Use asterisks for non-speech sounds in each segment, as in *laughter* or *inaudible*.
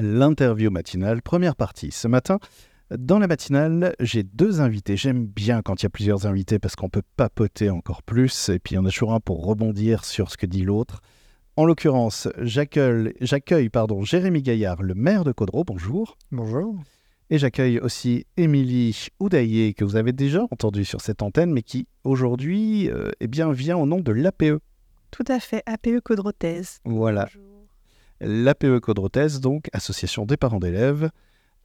l'interview matinale, première partie. Ce matin, dans la matinale, j'ai deux invités. J'aime bien quand il y a plusieurs invités parce qu'on peut papoter encore plus et puis il y en a toujours un pour rebondir sur ce que dit l'autre. En l'occurrence, j'accueille pardon, Jérémy Gaillard, le maire de Caudreau. Bonjour. Bonjour. Et j'accueille aussi Émilie Oudaillé, que vous avez déjà entendu sur cette antenne, mais qui aujourd'hui euh, eh bien, vient au nom de l'APE. Tout à fait, APE Caudrothèse. Voilà. L'APE Caudrothèse, donc Association des parents d'élèves.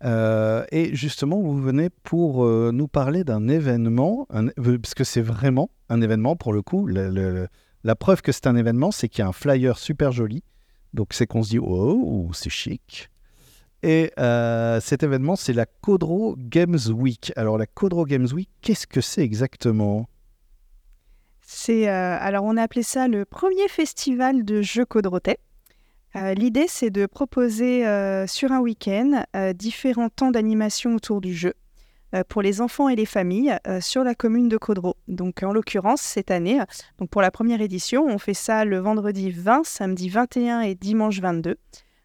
Euh, et justement, vous venez pour euh, nous parler d'un événement, parce que c'est vraiment un événement pour le coup. la preuve que c'est un événement, c'est qu'il y a un flyer super joli. Donc c'est qu'on se dit, oh, c'est chic. Et euh, cet événement, c'est la Codro Games Week. Alors la Codro Games Week, qu'est-ce que c'est exactement? C'est alors on a appelé ça le premier festival de jeux Codrotais. Euh, l'idée, c'est de proposer euh, sur un week-end euh, différents temps d'animation autour du jeu pour les enfants et les familles sur la commune de Caudreau. Donc, en l'occurrence, cette année, pour la première édition, on fait ça le vendredi 20, samedi 21 et dimanche 22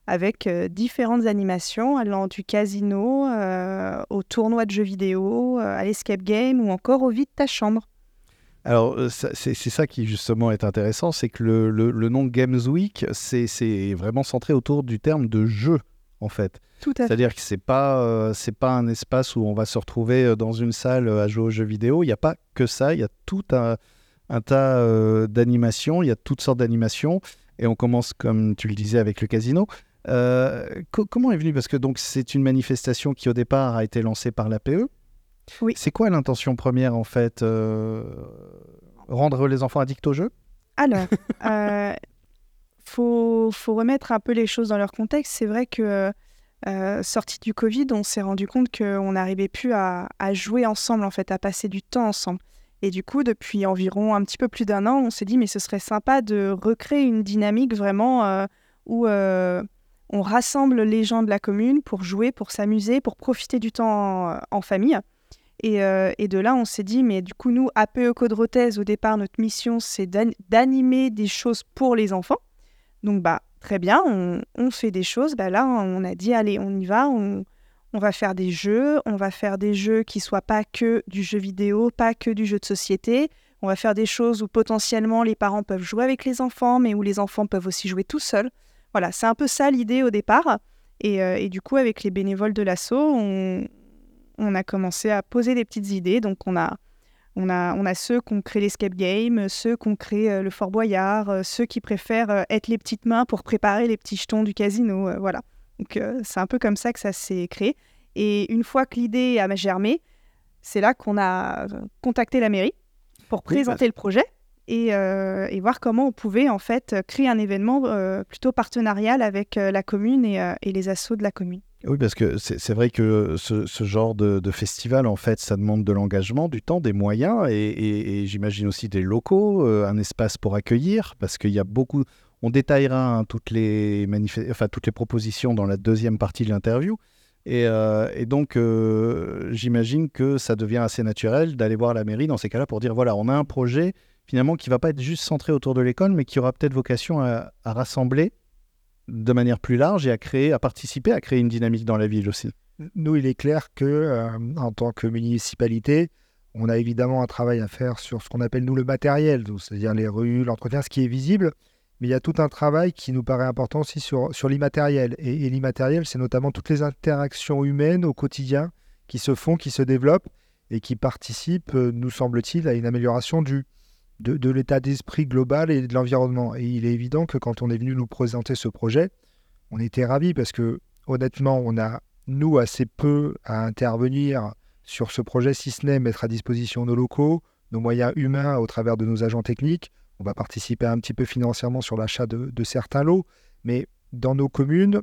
avec différentes animations allant du casino au tournoi de jeux vidéo, à l'escape game ou encore au vide ta chambre. Alors, euh, c'est ça qui justement est intéressant, c'est que le, nom Games Week, c'est vraiment centré autour du terme de jeu, en fait. Tout à fait. C'est-à-dire que c'est pas, euh, pas un espace où on va se retrouver euh, dans une salle à jouer aux jeux vidéo. Il n'y a pas que ça, il y a tout un, tas d'animations, il y a toutes sortes d'animations. Et on commence, comme tu le disais, avec le casino. comment est venu? Parce que donc c'est une manifestation qui au départ a été lancée par l'APE. Oui. C'est quoi l'intention première en fait euh, Rendre les enfants addicts au jeu? Alors, euh, faut, faut, remettre un peu les choses dans leur contexte. C'est vrai que euh, sorti du Covid, on s'est rendu compte qu'on n'arrivait plus à, jouer ensemble, en fait, à passer du temps ensemble. Et du coup, depuis environ un petit peu plus d'un an, on s'est dit, mais ce serait sympa de recréer une dynamique vraiment euh, où on rassemble les gens de la commune pour jouer, pour s'amuser, pour profiter du temps en famille. Euh, et, de là, on s'est dit, mais du coup, nous, APE Codrothèse, au départ, notre mission, c'est d'animer des choses pour les enfants. Donc, bah, très bien, on, fait des choses. Bah, là, on a dit, allez, on y va, on, va faire des jeux. On va faire des jeux qui soient pas que du jeu vidéo, pas que du jeu de société. On va faire des choses où potentiellement les parents peuvent jouer avec les enfants, mais où les enfants peuvent aussi jouer tout seuls. Voilà, c'est un peu ça l'idée au départ. Et, euh, et, du coup, avec les bénévoles de l'assaut, on, on a commencé à poser des petites idées. Donc, on a, on a, on a ceux qui ont créé l'escape game, ceux qui ont créé euh, le Fort Boyard, euh, ceux qui préfèrent euh, être les petites mains pour préparer les petits jetons du casino. voilà. Donc, c'est un peu comme ça que ça s'est créé. Et une fois que l'idée a germé, c'est là qu'on a contacté la mairie pour présenter le projet et, et, voir comment on pouvait en fait créer un événement plutôt partenarial avec la commune et, et les assos de la commune. Oui, parce que c'est vrai que ce, genre de, festival, en fait, ça demande de l'engagement, du temps, des moyens et, j'imagine aussi des locaux, euh, un espace pour accueillir, parce qu'il y a beaucoup. On détaillera hein, toutes, les propositions dans la deuxième partie de l'interview. Et, euh, donc, euh, j'imagine que ça devient assez naturel d'aller voir la mairie dans ces cas-là pour dire voilà, on a un projet finalement qui va pas être juste centré autour de l'école, mais qui aura peut-être vocation à rassembler de manière plus large et à créer, à participer à créer une dynamique dans la ville aussi. Nous, il est clair que euh, en tant que municipalité, on a évidemment un travail à faire sur ce qu'on appelle nous le matériel, c'est-à-dire les rues, l'entretien, ce qui est visible. Mais il y a tout un travail qui nous paraît important aussi sur, l'immatériel. Et, et l'immatériel, c'est notamment toutes les interactions humaines au quotidien qui se font, qui se développent et qui participent, euh, nous semble-t-il, à une amélioration du, de, l'état d'esprit global et de l'environnement. Et il est évident que quand on est venu nous présenter ce projet, on était ravis parce que honnêtement, on a, nous, assez peu à intervenir sur ce projet, si ce n'est mettre à disposition nos locaux, nos moyens humains au travers de nos agents techniques. On va participer un petit peu financièrement sur l'achat de, certains lots, mais dans nos communes,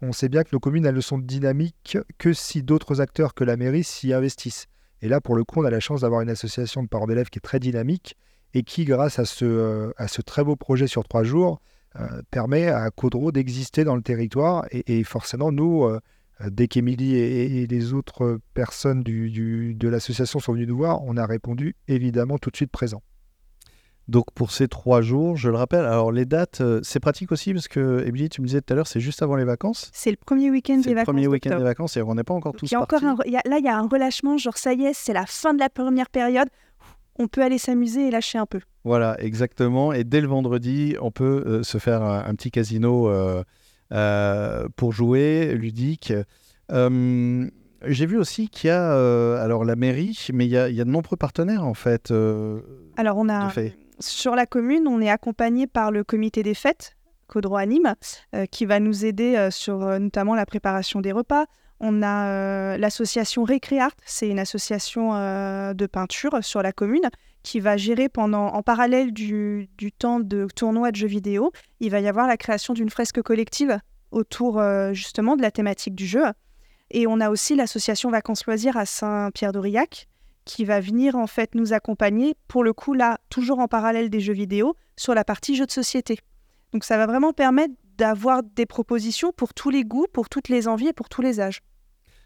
on sait bien que nos communes, elles ne sont dynamiques que si d'autres acteurs que la mairie s'y investissent. Et là, pour le coup, on a la chance d'avoir une association de parents d'élèves qui est très dynamique et qui, grâce à ce, euh, à ce très beau projet sur trois jours, euh, permet à Caudreau d'exister dans le territoire. Et, forcément, nous, euh, dès qu'Émilie et, les autres personnes du, de l'association sont venues nous voir, on a répondu évidemment tout de suite présent. Donc pour ces trois jours, je le rappelle, alors les dates, euh, c'est pratique aussi parce que, Émilie, tu me disais tout à l'heure, c'est juste avant les vacances. C'est le premier week-end des C'est le vacances. premier week-end des vacances et on n'est pas encore Donc, tous y a encore partis. un re- il y a- là, il y a un relâchement, genre ça y est, c'est la fin de la première période. On peut aller s'amuser et lâcher un peu. Voilà, exactement. Et dès le vendredi, on peut euh, se faire un, un petit casino euh, euh, pour jouer, ludique. J'ai vu aussi qu'il y a, alors la mairie, mais il y a, il y a de nombreux partenaires en fait. Alors, on a sur la commune, on est accompagné par le comité des fêtes, Codro Anime, qui va nous aider sur notamment la préparation des repas. On a euh, l'association Récréart, c'est une association euh, de peinture sur la commune qui va gérer pendant, en parallèle du, temps de tournoi de jeux vidéo, il va y avoir la création d'une fresque collective autour euh, justement de la thématique du jeu. Et on a aussi l'association Vacances Loisirs à Saint-Pierre-d'Aurillac qui va venir en fait nous accompagner, pour le coup là, toujours en parallèle des jeux vidéo, sur la partie jeux de société. Donc ça va vraiment permettre d'avoir des propositions pour tous les goûts, pour toutes les envies et pour tous les âges.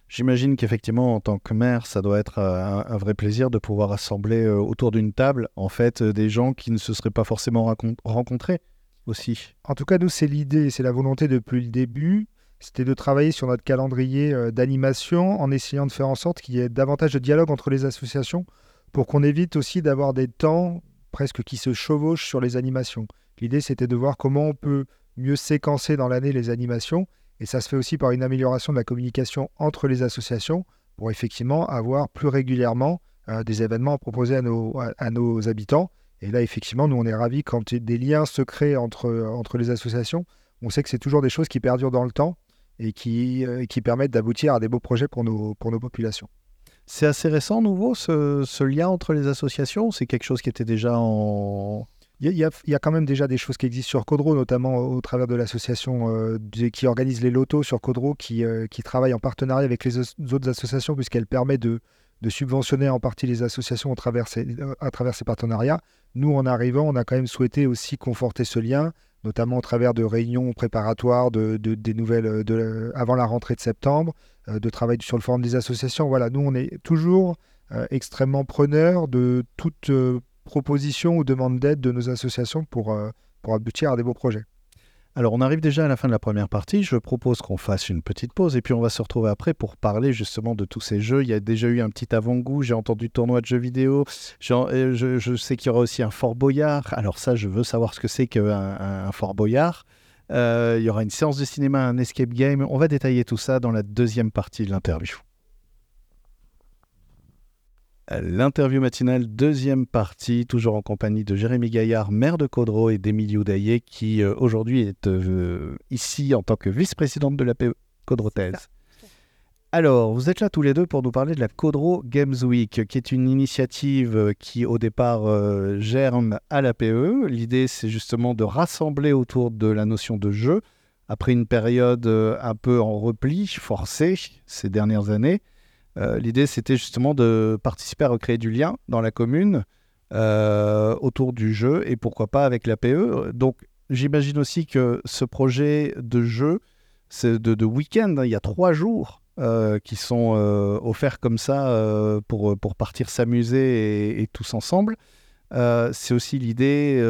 J'imagine qu'effectivement, en tant que maire, ça doit être euh, un, vrai plaisir de pouvoir assembler euh, autour d'une table, en fait, euh, des gens qui ne se seraient pas forcément rencontrés aussi. En tout cas, nous, c'est l'idée, c'est la volonté depuis le début. C'était de travailler sur notre calendrier d'animation en essayant de faire en sorte qu'il y ait davantage de dialogue entre les associations pour qu'on évite aussi d'avoir des temps presque qui se chevauchent sur les animations. L'idée, c'était de voir comment on peut mieux séquencer dans l'année les animations. Et ça se fait aussi par une amélioration de la communication entre les associations pour effectivement avoir plus régulièrement euh, des événements à proposer à nos, à nos habitants. Et là, effectivement, nous, on est ravis quand des liens se créent entre, entre les associations. On sait que c'est toujours des choses qui perdurent dans le temps et qui, euh, qui permettent d'aboutir à des beaux projets pour nos, pour nos populations. C'est assez récent, nouveau, ce, ce lien entre les associations C'est quelque chose qui était déjà en... Il y, a, quand même déjà des choses qui existent sur Codro, notamment au travers de l'association euh, qui organise les lotos sur Codro, qui, euh, travaille en partenariat avec les autres associations, puisqu'elle permet de, subventionner en partie les associations à travers ces partenariats. Nous, en arrivant, on a quand même souhaité aussi conforter ce lien, notamment au travers de réunions préparatoires de, de- des nouvelles euh, avant la rentrée de septembre, de travail sur le forum des associations. Voilà, nous, on est toujours extrêmement preneurs de toute euh, proposition ou demande d'aide de nos associations pour, euh, pour aboutir à des beaux projets. Alors, on arrive déjà à la fin de la première partie. Je propose qu'on fasse une petite pause et puis on va se retrouver après pour parler justement de tous ces jeux. Il y a déjà eu un petit avant-goût. J'ai entendu tournoi de jeux vidéo. Euh, Je, sais qu'il y aura aussi un Fort Boyard. Alors, ça, je veux savoir ce que c'est qu'un un, un Fort Boyard. Euh, il y aura une séance de cinéma, un escape game. On va détailler tout ça dans la deuxième partie de l'interview. L'interview matinale, deuxième partie, toujours en compagnie de Jérémy Gaillard, maire de Caudreau, et d'Émilie Houdaillé, qui euh, aujourd'hui est euh, ici en tant que vice-présidente de la PE Caudrotaise. Alors, vous êtes là tous les deux pour nous parler de la Caudreau Games Week, qui est une initiative euh, qui, au départ, euh, germe à la PE. L'idée, c'est justement de rassembler autour de la notion de jeu, après une période un peu en repli, forcée ces dernières années. Euh, L'idée, c'était justement de participer à recréer du lien dans la commune euh, autour du jeu et pourquoi pas avec la PE. Donc, j'imagine aussi que ce projet de jeu, c'est de, week-end, hein, il y a trois jours euh, qui sont offerts comme ça pour, partir s'amuser et, et tous ensemble. C'est aussi l'idée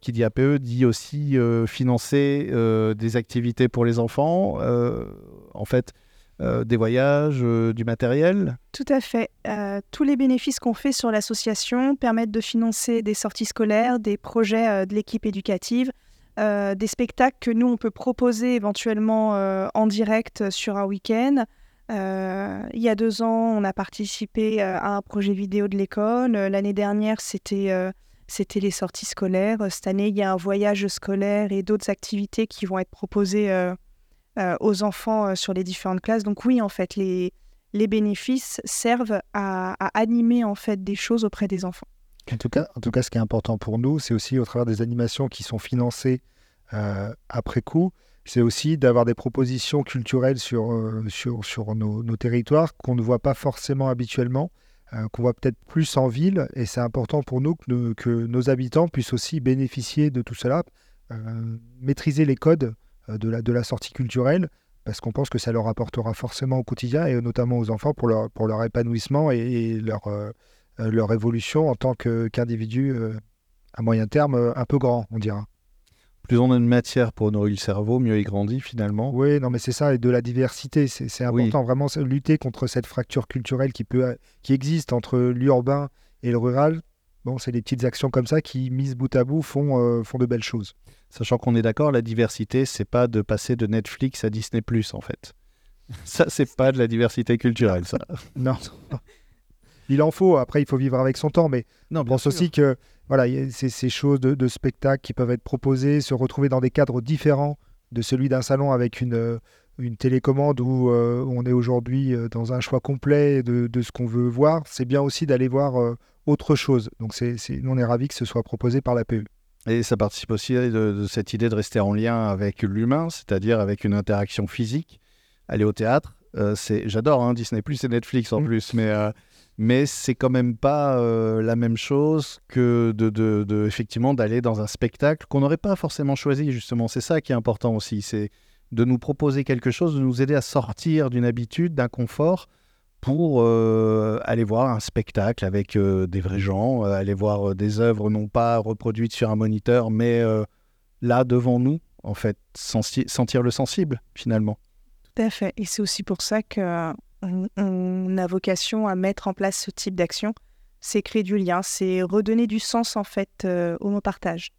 qui dit APE, dit aussi financer des activités pour les enfants. en fait, euh, des voyages, euh, du matériel? Tout à fait. Euh, tous les bénéfices qu'on fait sur l'association permettent de financer des sorties scolaires, des projets de l'équipe éducative, des spectacles que nous, on peut proposer éventuellement en direct sur un week-end. Il y a deux ans, on a participé à un projet vidéo de l'école. L'année dernière, c'était c'était les sorties scolaires. Cette année, il y a un voyage scolaire et d'autres activités qui vont être proposées aux enfants euh, sur les différentes classes. Donc oui, en fait, les, bénéfices servent à, animer en fait des choses auprès des enfants. En tout, cas, en tout cas, ce qui est important pour nous, c'est aussi au travers des animations qui sont financées euh, après coup, c'est aussi d'avoir des propositions culturelles sur, euh, sur, nos, territoires qu'on ne voit pas forcément habituellement, euh, qu'on voit peut-être plus en ville. Et c'est important pour nous que, nos- habitants puissent aussi bénéficier de tout cela, euh, maîtriser les codes euh, de, la, de la sortie culturelle, parce qu'on pense que ça leur apportera forcément au quotidien, et notamment aux enfants, pour leur, pour leur épanouissement et, et leur, euh, euh, leur évolution en tant euh, à moyen terme euh, un peu grand, on dira. Plus on a de matière pour nourrir le cerveau, mieux il grandit finalement. Oui, non, mais c'est ça, et de la diversité. C'est c'est Oui. important vraiment lutter contre cette fracture culturelle qui, peut, qui existe entre l'urbain et le rural. Bon, c'est des petites actions comme ça qui, mises bout à bout, font, euh, font de belles choses. Sachant qu'on est d'accord, la diversité, c'est pas de passer de Netflix à Disney en fait. *laughs* Ça, c'est pas de la diversité culturelle, ça. *laughs* Non. Il en faut, après il faut vivre avec son temps, mais Non, je pense aussi que voilà, ces, choses de, de spectacles qui peuvent être proposées, se retrouver dans des cadres différents de celui d'un salon avec une, euh, une télécommande où euh, on est aujourd'hui dans un choix complet de, de ce qu'on veut voir. C'est bien aussi d'aller voir euh, autre chose. Donc c'est, nous on est ravis que ce soit proposé par la E. PE. Et ça participe aussi de, de cette idée de rester en lien avec l'humain, c'est-à-dire avec une interaction physique. Aller au théâtre, euh, c'est, j'adore hein, Disney Plus et Netflix en Mm. plus, mais, euh, mais c'est quand même pas euh, la même chose que de, de- de- effectivement d'aller dans un spectacle qu'on n'aurait pas forcément choisi justement. C'est ça qui est important aussi, c'est de nous proposer quelque chose, de nous aider à sortir d'une habitude, d'un confort pour euh, aller voir un spectacle avec euh, des vrais gens, euh, aller voir des œuvres non pas reproduites sur un moniteur, mais là devant nous, en fait, sentir le sensible finalement. Tout à fait. Et c'est aussi pour ça que on, on a vocation à mettre en place ce type d'action. C'est créer du lien, c'est redonner du sens en fait au mot partage.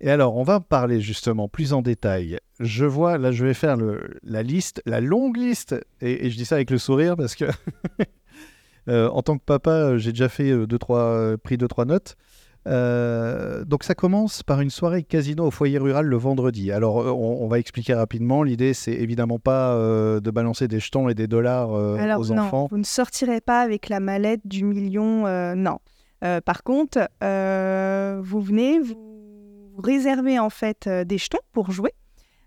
Et alors, on va parler justement plus en détail. Je vois, là, je vais faire le- la liste, la longue liste, et, et je dis ça avec le sourire parce que, *laughs* euh, en tant que papa, euh, j'ai déjà fait euh, deux, trois, pris deux, trois notes. Euh, donc, ça commence par une soirée casino au foyer rural le vendredi. Alors, on, on va expliquer rapidement. L'idée, c'est évidemment pas euh, de balancer des jetons et des dollars Alors aux non, enfants. vous ne sortirez pas avec la mallette du million, non. Par contre, vous venez, vous vous réservez en fait euh, des jetons pour jouer.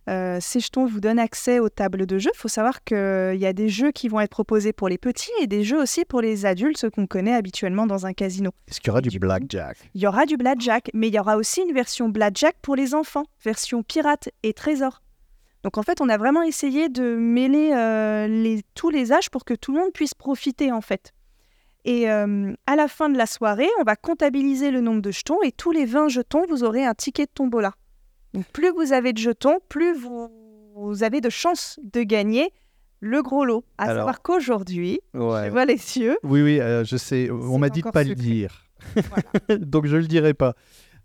Euh, ces jetons vous donnent accès aux tables de jeu. Il faut savoir qu'il y a des jeux qui vont être proposés pour les petits et des jeux aussi pour les adultes, ceux qu'on connaît habituellement dans un casino. Est-ce qu'il y aura du, blackjack? Il y aura du blackjack, mais il y aura aussi une version blackjack pour les enfants, version pirate et trésor. Donc en fait, on a vraiment essayé de mêler euh, les- tous les âges pour que tout le monde puisse profiter en fait. Et euh, à la fin de la soirée, on va comptabiliser le nombre de jetons et tous les 20 jetons, vous aurez un ticket de tombola. Donc plus vous avez de jetons, plus vous, vous avez de chances de gagner le gros lot. À Alors, savoir qu'aujourd'hui, Ouais. je vois les cieux, Oui, oui, euh, je sais. On m'a dit de encore pas le dire. *laughs* Donc je le dirai pas.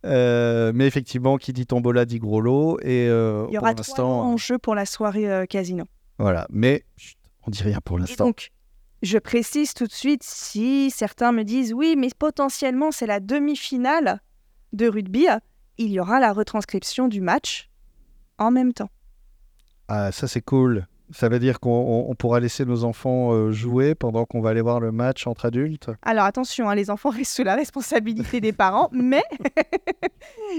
Euh, mais effectivement, qui dit tombola dit gros lot. Et euh, il y aura pour trois en jeu pour la soirée casino. voilà. Mais chut, on dit rien pour l'instant. donc, je précise tout de suite, si certains me disent oui, mais potentiellement c'est la demi-finale de rugby, il y aura la retranscription du match en même temps. Ah, ça c'est cool. Ça veut dire qu'on on- on pourra laisser nos enfants euh, jouer pendant qu'on va aller voir le match entre adultes? Alors attention, hein, les enfants restent sous la responsabilité des parents, *laughs* mais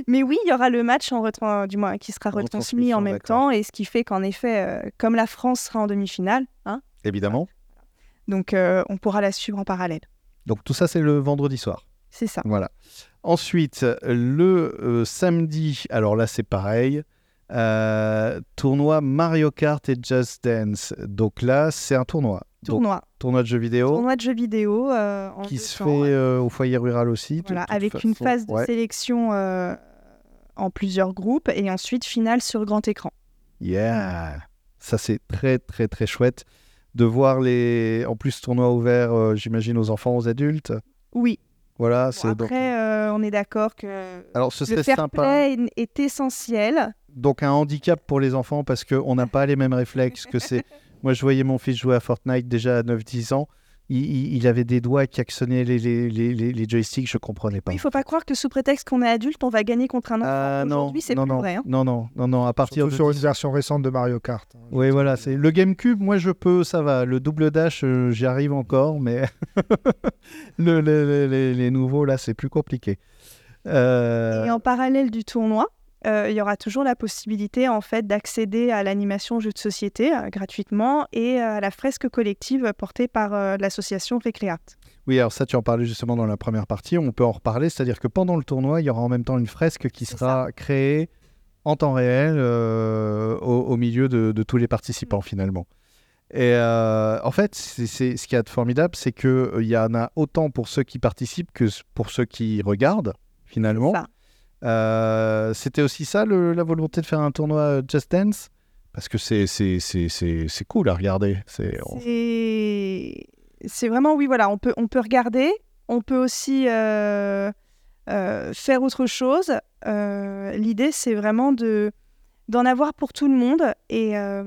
mais oui, il y aura le match en retran- du moins qui sera retransmis en même temps, et ce qui fait qu'en effet, euh, comme la France sera en demi-finale, hein, Évidemment. Donc euh, on pourra la suivre en parallèle. Donc tout ça c'est le vendredi soir. C'est ça. Voilà. Ensuite, le euh, samedi, alors là c'est pareil, euh, tournoi Mario Kart et Just Dance. Donc là c'est un tournoi. Donc, Tournoi, tournoi de jeux vidéo tournoi de jeux vidéo euh, en qui se temps, fait ouais. euh, au foyer rural aussi. de Voilà, avec une phase de Ouais. sélection en plusieurs groupes et ensuite finale sur grand écran. Yeah Ça, c'est très, très, très chouette de voir les. En plus, tournoi ouvert, euh, j'imagine, aux enfants, aux adultes. Oui, Voilà, bon, c'est donc. après, euh, on est d'accord que Alors, ce le serait fair sympa. play est essentiel. Donc, un handicap pour les enfants parce qu'on n'a pas les mêmes réflexes que c'est. *laughs* Moi, je voyais mon fils jouer à Fortnite déjà à 9-10 ans. Il, avait des doigts qui actionnaient les, les, les, les- les joysticks, je comprenais pas. Il faut pas croire que sous prétexte qu'on est adulte, on va gagner contre un enfant. Non, Aujourd'hui, c'est non, plus non, vrai. hein. non, non, non, non, à partir Surtout de sur 10 une version récente de Mario Kart. hein. Oui, voilà, c'est le GameCube. Moi, je peux, ça va. Le double dash, euh, j'y arrive encore, mais *laughs* le- le- le- les, les nouveaux là, c'est plus compliqué. Euh, Et en parallèle du tournoi, euh, il y aura toujours la possibilité en fait d'accéder à l'animation jeux de société euh, gratuitement et euh, à la fresque collective portée par euh, l'association Recreat. Oui, alors ça, tu en parlais justement dans la première partie. On peut en reparler, c'est-à-dire que pendant le tournoi, il y aura en même temps une fresque qui sera créée en temps réel euh, au, au milieu de, de tous les participants finalement. Et euh, en fait, c'est ce qu'il y a de formidable, c'est qu'il y en a autant pour ceux qui participent que pour ceux qui regardent finalement. Ça. Euh, C'était aussi ça le- la volonté de faire un tournoi euh, Just Dance? Parce que c'est c'est- c'est- c'est- c'est cool à regarder. C'est C'est vraiment, oui, voilà, on peut, on peut regarder, on peut aussi euh, euh, faire autre chose. Euh, L'idée, c'est vraiment de d'en avoir pour tout le monde et, euh,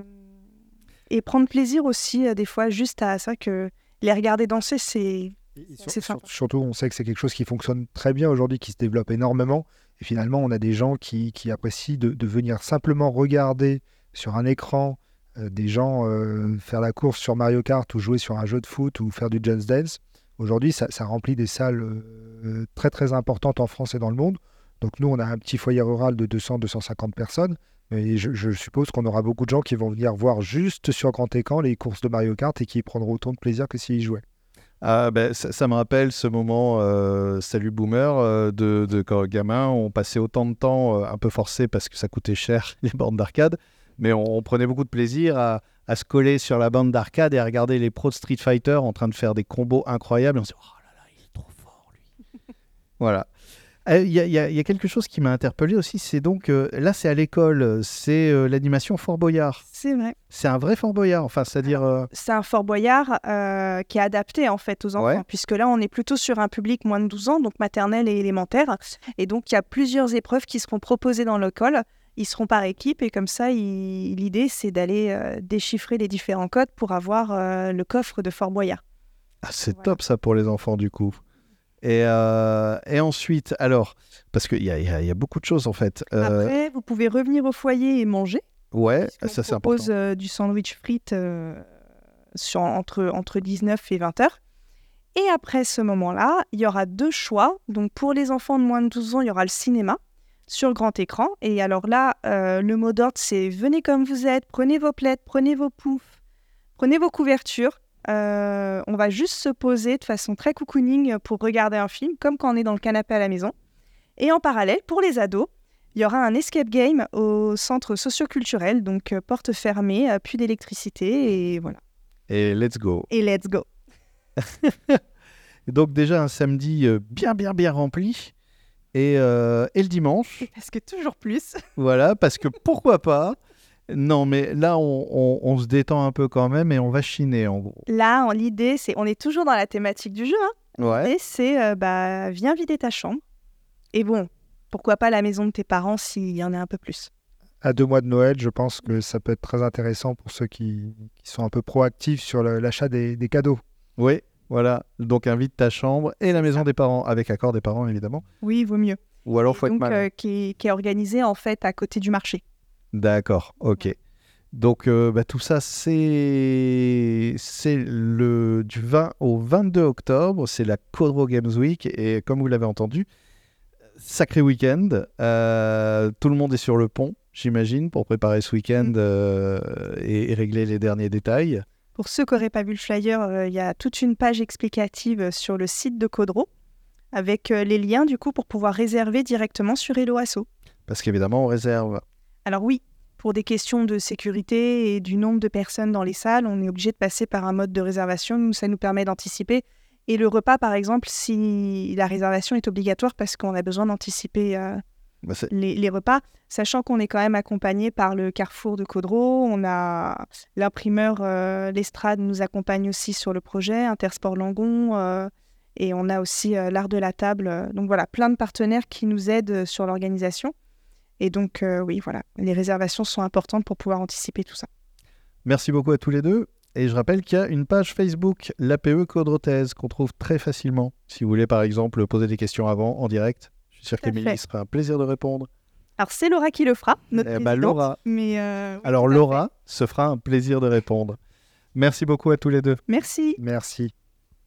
et prendre plaisir aussi, euh, des fois, juste à ça que les regarder danser, c'est sur- C'est sur- surtout, on sait que c'est quelque chose qui fonctionne très bien aujourd'hui, qui se développe énormément. Et finalement, on a des gens qui, apprécient de, venir simplement regarder sur un écran euh, des gens euh, faire la course sur Mario Kart ou jouer sur un jeu de foot ou faire du Just Dance. Aujourd'hui, ça, remplit des salles euh, très très importantes en France et dans le monde. Donc nous, on a un petit foyer rural de 200-250 personnes. Et je, je suppose qu'on aura beaucoup de gens qui vont venir voir juste sur grand écran les courses de Mario Kart et qui prendront autant de plaisir que s'ils jouaient. Ah, ben, ça, me rappelle ce moment, euh, salut boomer, euh, de, de quand gamin, on passait autant de temps, euh, un peu forcé parce que ça coûtait cher, *laughs* les bornes d'arcade, mais on, prenait beaucoup de plaisir à, se coller sur la bande d'arcade et à regarder les pros de Street Fighter en train de faire des combos incroyables. On se dit, oh là là, il est trop fort, lui. *laughs* voilà. Euh, Il y, a- y quelque chose qui m'a interpellé aussi, c'est donc, euh, là c'est à l'école, c'est euh, l'animation Fort Boyard. c'est vrai. C'est un vrai Fort Boyard, enfin, c'est-à-dire... euh, C'est un Fort Boyard qui est adapté en fait aux enfants, Ouais. puisque là on est plutôt sur un public moins de 12 ans, donc maternelle et élémentaire. Et donc il y a plusieurs épreuves qui seront proposées dans l'école. Ils seront par équipe et comme ça, l'idée c'est d'aller euh, déchiffrer les différents codes pour avoir euh, le coffre de Fort Boyard. Ah, c'est Voilà. top ça pour les enfants du coup. Et, euh, et ensuite, alors, parce qu'il y a, y y beaucoup de choses en fait. Euh, Après, vous pouvez revenir au foyer et manger. ouais, ça c'est important. propose euh, du sandwich frites sur, entre, entre 19 et 20 heures. Et après ce moment-là, il y aura deux choix. Donc pour les enfants de moins de 12 ans, il y aura le cinéma sur grand écran. Et alors là, le mot d'ordre, c'est venez comme vous êtes, prenez vos plaids, prenez vos poufs, prenez vos couvertures. Euh, on va juste se poser de façon très cocooning pour regarder un film, comme quand on est dans le canapé à la maison. Et en parallèle, pour les ados, il y aura un escape game au centre socioculturel, donc euh, porte fermée, euh, plus d'électricité, et voilà. Et let's go. Et let's go. Et *laughs* donc déjà un samedi euh, bien bien bien rempli. Et, euh, et le dimanche, Parce que toujours plus. voilà, parce que pourquoi pas *laughs* Non, mais là on, on- on se détend un peu quand même et on va chiner en gros. Là, l'idée, c'est, on est toujours dans la thématique du jeu, hein. Ouais. Et c'est, euh, bah, viens vider ta chambre. Et bon, pourquoi pas la maison de tes parents s'il y en a un peu plus. à deux mois de Noël, je pense que ça peut être très intéressant pour ceux qui, qui sont un peu proactifs sur l'achat des, des cadeaux. Oui, voilà. Donc invite ta chambre et la maison des parents, avec accord des parents évidemment. Oui, vaut mieux. Ou alors Et faut être donc, euh, qui, est- qui est organisé en fait à côté du marché. D'accord, ok. Donc euh, bah, tout ça, c'est le du 20 au 22 octobre, c'est la Codro Games Week et comme vous l'avez entendu, sacré week-end. Euh, tout le monde est sur le pont, j'imagine, pour préparer ce week-end Mm. euh, et, et régler les derniers détails. Pour ceux qui n'auraient pas vu le flyer, il y a toute une page explicative sur le site de Codro avec les liens du coup pour pouvoir réserver directement sur Hello Asso. Parce qu'évidemment, on réserve. Alors oui, pour des questions de sécurité et du nombre de personnes dans les salles, on est obligé de passer par un mode de réservation. Nous, ça nous permet d'anticiper. Et le repas, par exemple, si la réservation est obligatoire parce qu'on a besoin d'anticiper euh, Bah, les, les repas, sachant qu'on est quand même accompagné par le Carrefour de Caudreau, on a l'imprimeur euh, L'Estrade nous accompagne aussi sur le projet, Intersport Langon, euh, et on a aussi l'Art de la Table. donc voilà, plein de partenaires qui nous aident sur l'organisation. Et donc euh, oui, voilà, les réservations sont importantes pour pouvoir anticiper tout ça. Merci beaucoup à tous les deux. Et je rappelle qu'il y a une page Facebook, l'APE Codrothèse, qu'on trouve très facilement. Si vous voulez, par exemple, poser des questions avant, en direct, je suis sûr qu'Émilie sera un plaisir de répondre. Alors c'est Laura qui le fera, notre Eh présidente, Laura. Mais euh, oui, Alors, fait. Laura se fera un plaisir de répondre. Merci beaucoup à tous les deux. Merci. Merci.